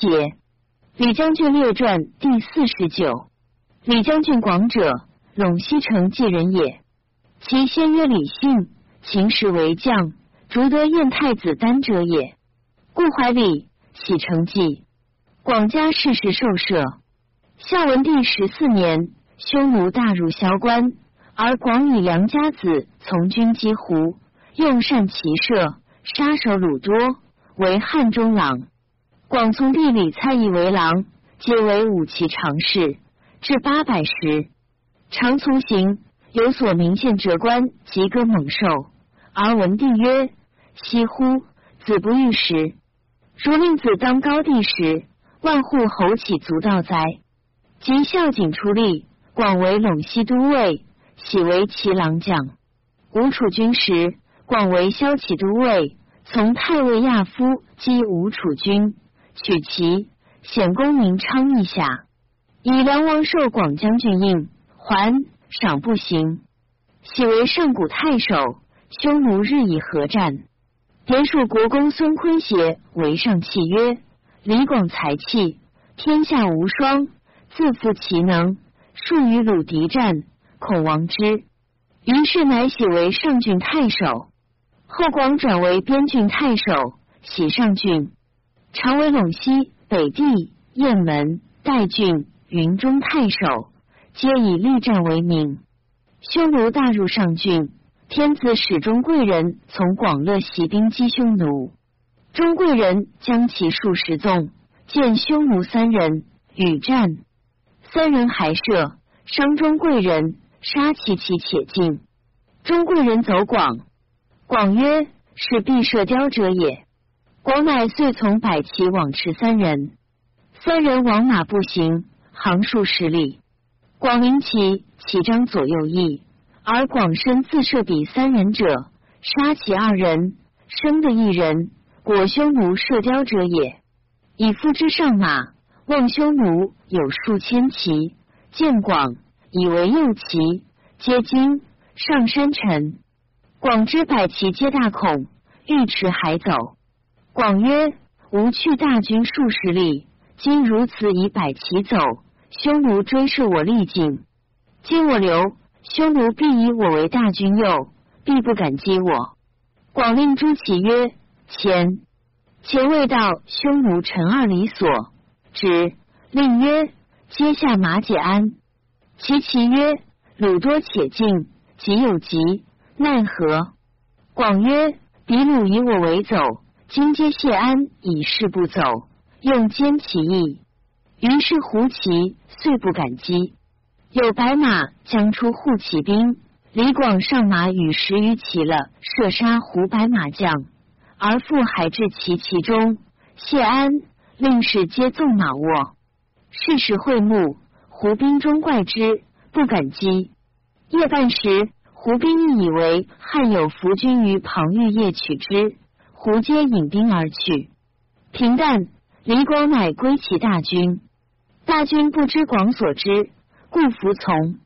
解。李将军列传第四十九。李将军广者，陇西城记人也。其先曰李信，秦时为将，逐得燕太子丹者也。故怀礼，喜成纪。广家世事受赦。孝文帝十四年，匈奴大入萧关，而广以良家子从军击胡，用善骑射，杀首虏多，为汉中郎。广从弟李蔡义为郎，皆为武骑常侍，至八百时。常从行，有所明见折官及歌猛兽，而文帝曰：“惜乎！子不遇时。如令子当高帝时，万户侯岂足道哉？”及孝景出力，广为陇西都尉，喜为骑郎将。吴楚军时，广为骁骑都尉，从太尉亚夫击吴楚军，取其显功名昌邑下，以梁王受广将军印，还赏不行。喜为上古太守。匈奴日以合战，典属国公孙坤协为上契曰：“李广才气，天下无双。”自负其能，数与鲁敌战，恐亡之。于是乃喜为上郡太守。后广转为边郡太守，喜上郡，常为陇西、北地、雁门、代郡、云中太守，皆以力战为名。匈奴大入上郡，天子使中贵人从广乐袭兵击匈奴。中贵人将其数十纵，见匈奴三人，与战。三人还射，伤中贵人，杀其其且尽。中贵人走广，广曰：“是必射雕者也。”广乃遂从百骑往驰三人。三人往马步行，行数十里。广领骑，骑张左右翼，而广身自射彼三人者，杀其二人，生的一人，果匈奴射雕者也。以夫之上马。望匈奴有数千骑，见广以为右骑，皆惊，上山臣。广之百骑皆大恐，欲驰还走。广曰：“吾去大军数十里，今如此以百骑走，匈奴追射我力尽。今我留，匈奴必以我为大军右，必不敢击我。”广令诸骑曰：“前，前未到，匈奴陈二里所。”指令曰：“阶下马解鞍。”其其曰：“鲁多且近，即有急，奈何？”广曰：“比鲁以我为走，今皆谢安，以示不走，用坚其意。”于是胡骑遂不敢击。有白马将出护骑兵，李广上马与十余骑了，射杀胡白马将，而复还至其其中。谢安。令士皆纵马卧，是时会幕，胡兵中怪之，不敢击。夜半时，胡兵亦以为汉有伏军于庞玉夜取之，胡皆引兵而去。平淡，李广乃归其大军。大军不知广所知，故服从。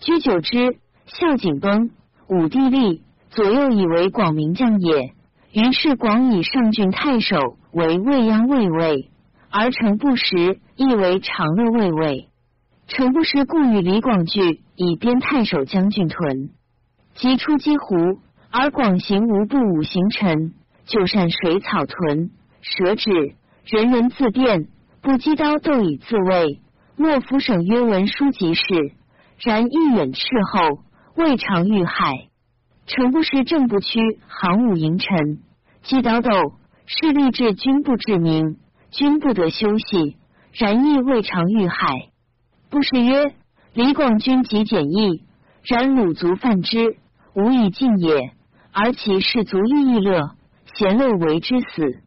居久之，孝景崩，武帝立，左右以为广名将也。于是广以上郡太守为未央卫尉，而程不时亦为长乐卫尉。程不时故与李广聚，以边太守将军屯。即出击胡，而广行无不五行臣，就善水草屯，舍止，人人自便，不击刀斗以自卫。莫夫省曰文书即事，然亦远斥后，未尝遇害。程不识正不屈，行五营臣，击刀斗，是立志军不治民，军不得休息。然亦未尝遇害。不是曰：李广军极简易，然鲁族犯之，无以尽也。而其士卒亦亦乐，贤乐为之死。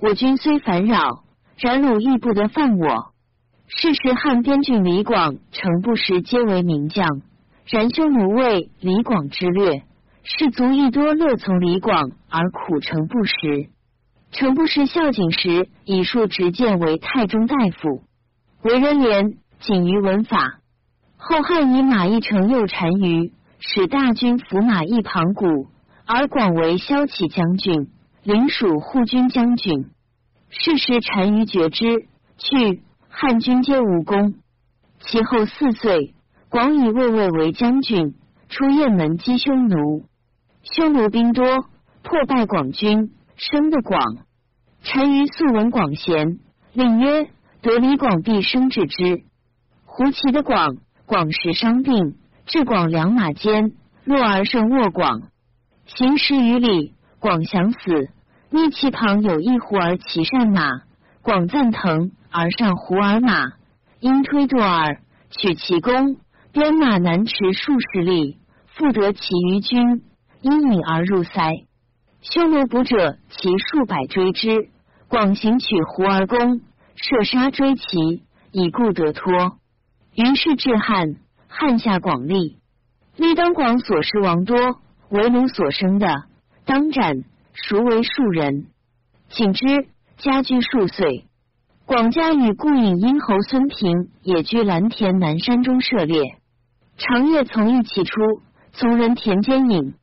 我军虽烦扰，然鲁亦不得犯我。是时汉边郡李广、程不识皆为名将，然匈奴畏李广之略。士卒亦多乐从李广而苦程不识。程不识孝景时，以数执剑为太中大夫，为人廉，谨于文法。后汉以马邑城右单于，使大军伏马邑庞古，而广为骁骑将军，领属护军将军。是时单于觉之，去汉军皆无功。其后四岁，广以卫尉为将军，出雁门击匈奴。匈奴兵多，破败广军，生的广。单于素闻广贤，令曰：“得李广必生治之。”胡骑的广，广时伤病，至广两马间，落而胜卧广，行十余里，广想死。逆其旁有一胡儿骑善马，广赞腾而上胡儿马，因推堕耳，取其弓，鞭马难驰数十里，复得其余军，因引而入塞。匈奴捕者其数百追之，广行取胡儿弓，射杀追骑，以故得脱。于是至汉，汉下广立，立当广所失王多，为奴所生的，当斩。孰为庶人？请之，家居数岁。广家与故隐殷侯孙平也居蓝田南山中涉猎，长夜从一起出，从人田间饮，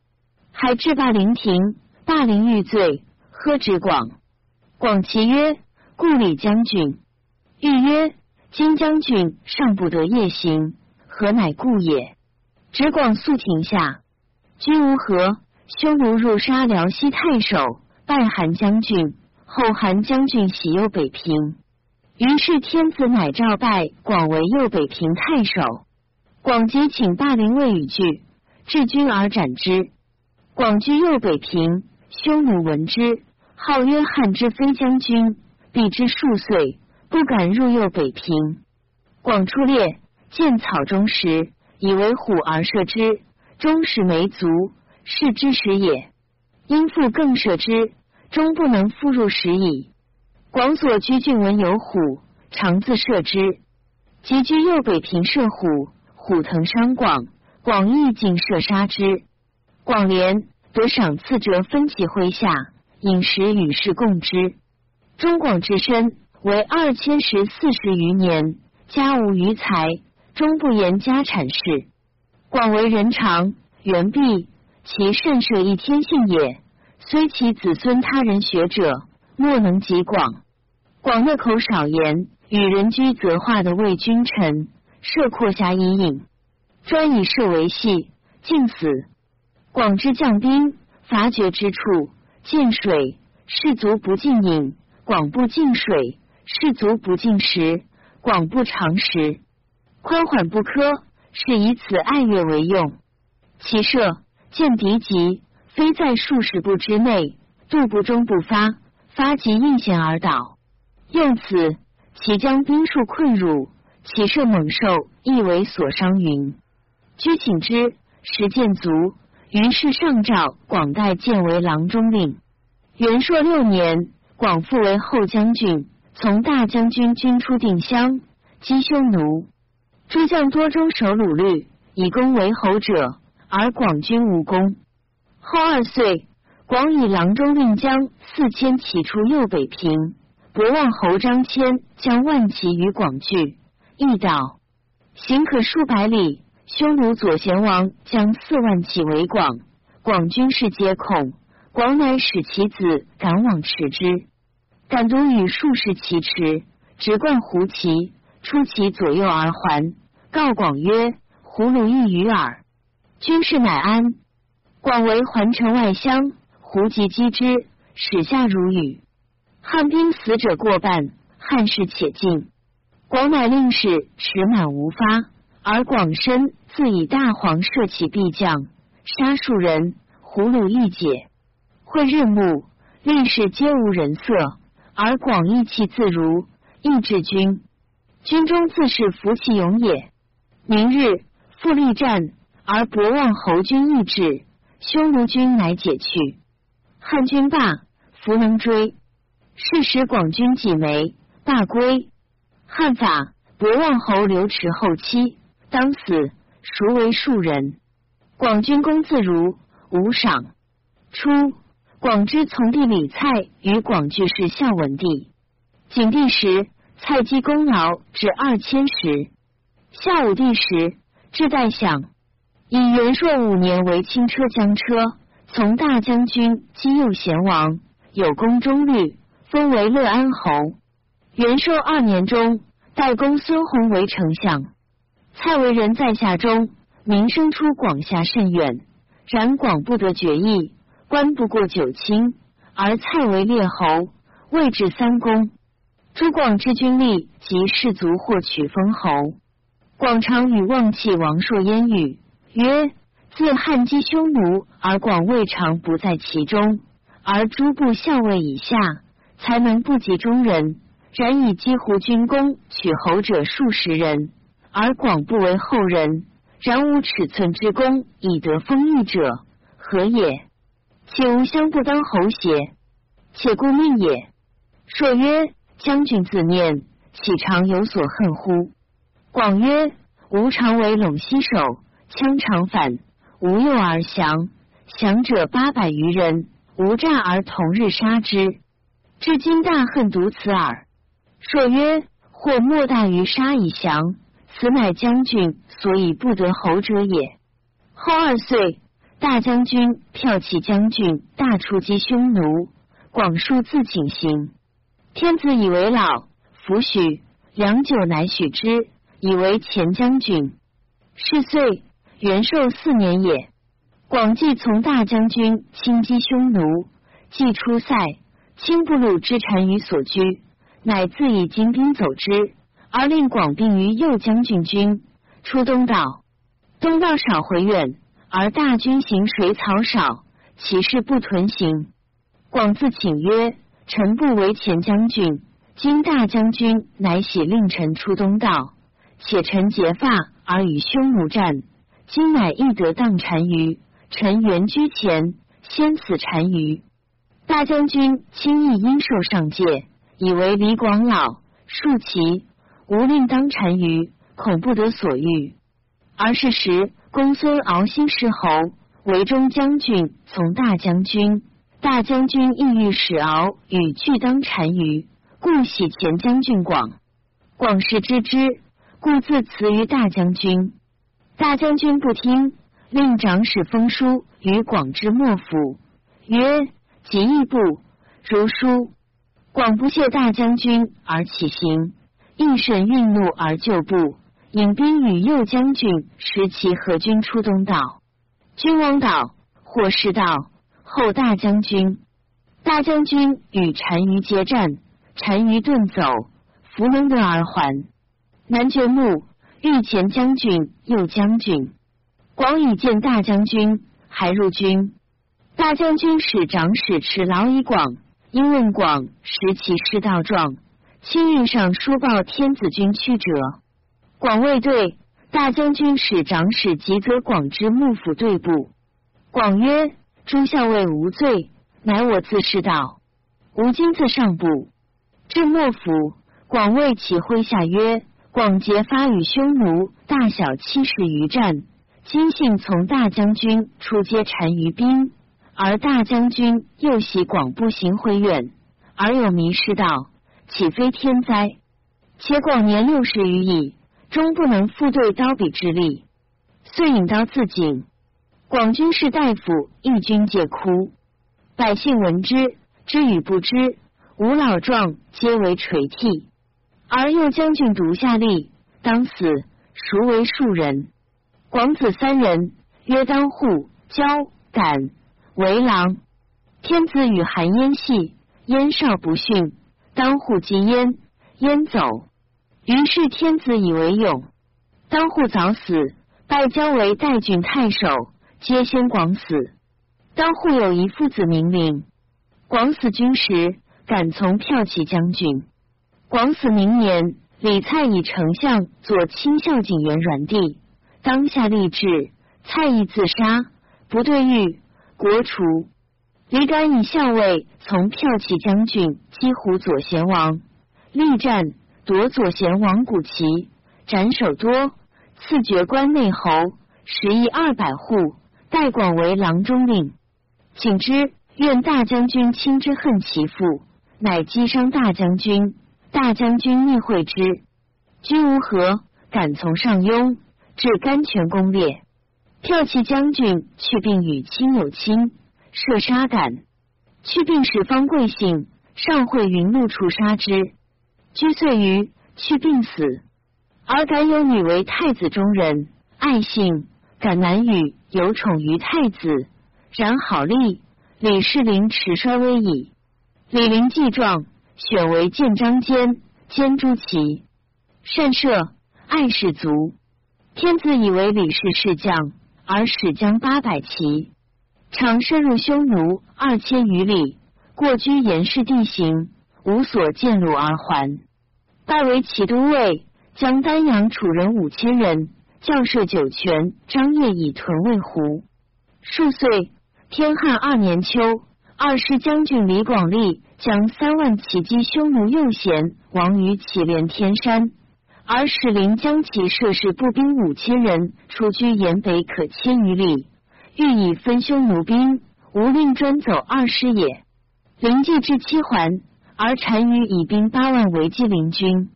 还至霸陵亭，霸陵欲醉，喝止广。广其曰：“故里将军。”欲曰：“今将军尚不得夜行，何乃故也？”直广速停下，君无何？匈奴入杀辽西太守，拜韩将军。后韩将军喜右北平，于是天子乃诏拜广为右北平太守。广即请霸陵尉与拒，至军而斩之。广居右北平，匈奴闻之，号曰汉之非将军，避之数岁，不敢入右北平。广出猎，见草中石，以为虎而射之，终始没足。是之时也，因复更舍之，终不能复入时矣。广所居郡闻有虎，常自射之。及居右北平射虎，虎腾伤广，广亦尽射杀之。广连得赏赐者，分其麾下，饮食与世共之。中广之身为二千十四十余年，家无余财，终不言家产事。广为人长，元毕。其甚设一天性也，虽其子孙他人学者，莫能及广。广乐口少言，与人居则化的为君臣，设阔狭以隐，专以射为戏，尽死。广之将兵，伐绝之处，见水士卒不进饮，广不进水，士卒不进食，广不尝食，宽缓不苛，是以此爱乐为用。其射。见敌急，非在数十步之内，度不中不发，发即应险而倒。用此，其将兵数困辱，其射猛兽亦为所伤云。居请之，时见足，于是上诏广代建为郎中令。元朔六年，广复为后将军，从大将军军出定襄，击匈奴。诸将多中守鲁律，以功为侯者。而广军无功。后二岁，广以郎中令将四千骑出右北平，博望侯张骞将万骑于广拒，一岛行可数百里。匈奴左贤王将四万骑围广，广军士皆恐。广乃使其子赶往驰之，敢独与数十骑驰，直贯胡骑，出其左右而还。告广曰：“胡虏一于耳。”军事乃安，广为环城外乡，胡骑击之，始下如雨。汉兵死者过半，汉士且尽。广乃令使持满无发，而广身自以大黄射起必将，杀数人，胡虏一解。会日暮，令士皆无人色，而广意气自如，亦至军。军中自是服其勇也。明日复力战。而博望侯军易至，匈奴军乃解去。汉军罢，弗能追。是时广军几枚，大归。汉法博望侯刘持后期，当死，孰为庶人？广军功自如，无赏。初，广之从弟李蔡与广句氏孝文帝。景帝时，蔡积功劳至二千石。孝武帝时，至代享。以元朔五年为轻车将车，从大将军击右贤王，有功中律，封为乐安侯。元朔二年中，代公孙弘为丞相。蔡为人在下中，名声出广厦甚远。然广不得决议，官不过九卿，而蔡为列侯，位至三公。诸广之军力及士卒或取封侯。广常与望气王朔言语曰：“自汉击匈奴，而广未尝不在其中。而诸部校尉以下，才能不及中人。然以击胡军功取侯者数十人，而广不为后人。然无尺寸之功以得封邑者，何也？岂无相不当侯邪？且故命也。”朔曰。将军自念，岂常有所恨乎？广曰：吾常为陇西守，羌长反，无诱而降，降者八百余人，无诈而同日杀之。至今大恨独此耳。朔曰：或莫大于杀以降，此乃将军所以不得侯者也。后二岁，大将军骠骑将军大出击匈奴，广数自请行。天子以为老，弗许。良久，乃许之，以为前将军。是岁，元寿四年也。广济从大将军轻击匈奴，既出塞，轻不禄之单于所居，乃自以精兵走之，而令广并于右将军军。出东道，东道少回远，而大军行水草少，其势不屯行。广自请曰。臣不为前将军，今大将军乃喜令臣出东道，且臣结发而与匈奴战，今乃亦得当单于，臣原居前，先死单于。大将军轻易因受上戒，以为李广老数其无令当单于，恐不得所欲。而是时公孙敖兴世侯，为中将军，从大将军。大将军意欲使敖与俱当单于，故喜前将军广。广氏知之，故自辞于大将军。大将军不听，令长史封书于广之莫府，曰：“即义部如书。”广不谢大将军而起行，应审运怒而就步，引兵与右将军持其合军出东道。君王岛，或是道。后大将军，大将军与单于接战，单于遁走，弗能得而还。南绝木御前将军、右将军广以见大将军，还入军。大将军使长史持劳以广，因问广识其师道状，亲运上书报天子军屈者。广未对，大将军使长史急责广之幕府对部。广曰。诸校尉无罪，乃我自是道。吾今自上部至幕府，广为其麾下曰：广结发与匈奴大小七十余战，今幸从大将军出接单于兵，而大将军又袭广步行回远，而有迷失道，岂非天灾？且广年六十余矣，终不能复对刀笔之力，遂引刀自尽。广军士大夫义军皆哭，百姓闻之，知与不知，吾老壮皆为垂涕。而右将军独下吏，当死，孰为庶人？广子三人，曰当户、交、敢，为郎。天子与韩嫣戏，燕少不逊，当户及燕，燕走。于是天子以为勇，当户早死，拜交为代郡太守。皆先广死，当户有一父子名令。广死军时，敢从骠骑将军。广死明年，李蔡以丞相做亲孝景元软帝，当下立志，蔡亦自杀，不对御，国除。李敢以校尉从骠骑将军击胡左贤王，力战夺左贤王古旗，斩首多，赐爵关内侯，十亿二百户。代广为郎中令，请之。愿大将军亲之恨其父，乃击伤大将军。大将军逆会之，君无何，敢从上庸，至甘泉攻略。骠骑将军去病与亲有亲，射杀敢。去病使方贵姓，上会云怒处杀之。居岁余，去病死。而敢有女为太子中人，爱信，敢难与，有宠于太子。然好立，李世林持衰微矣。李陵既壮，选为建章监，监诸骑，善射，爱士卒。天子以为李氏是将，而使将八百骑，常深入匈奴二千余里，过居严氏地形，无所见路而还。拜为骑都尉，将丹阳楚人五千人，教射酒泉、张掖以屯渭湖。数岁。天汉二年秋，二师将军李广利将三万骑击匈奴右贤，亡于祁连天山。而使临将其射士步兵五千人，出居延北可千余里，欲以分匈奴兵，无令专走二师也。临济至七环，而单于以兵八万围击邻军，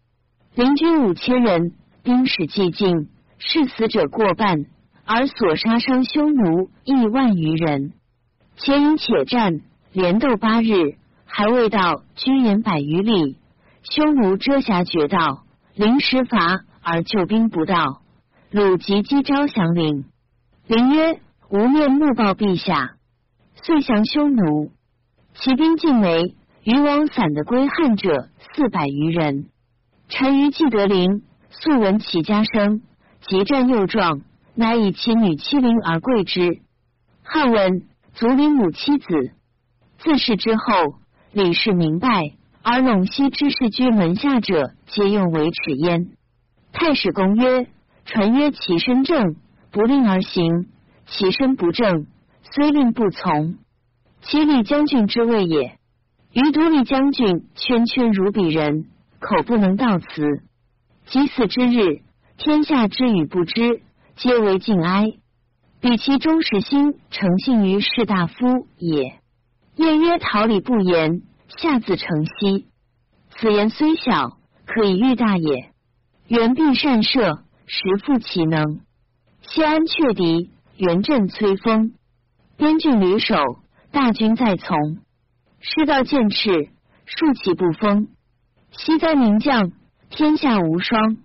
邻军五千人，兵使既尽，士死者过半，而所杀伤匈奴亿万余人。且饮且战，连斗八日，还未到，居延百余里。匈奴遮瑕绝道，临时伐而救兵不到。鲁即击招降陵。陵曰：“吾面目报陛下。”遂降匈奴。骑兵尽没，余往散的归汉者四百余人。单于既得陵，素闻其家声，即战又壮，乃以其女妻陵而贵之。汉文。族里母妻子，自是之后，李氏明白，而陇西之士居门下者，皆用为耻焉。太史公曰：传曰其身正，不令而行；其身不正，虽令不从。其李将军之谓也。余独李将军圈圈如鄙人，口不能道辞。即死之日，天下知与不知，皆为敬哀。比其忠实心诚信于士大夫也。晏曰：“桃李不言，下自成蹊。此言虽小，可以喻大也。元必善射，实负其能。西安却敌，元镇摧锋，边郡屡守，大军在从。师道剑赤，数骑不封。西哉名将，天下无双。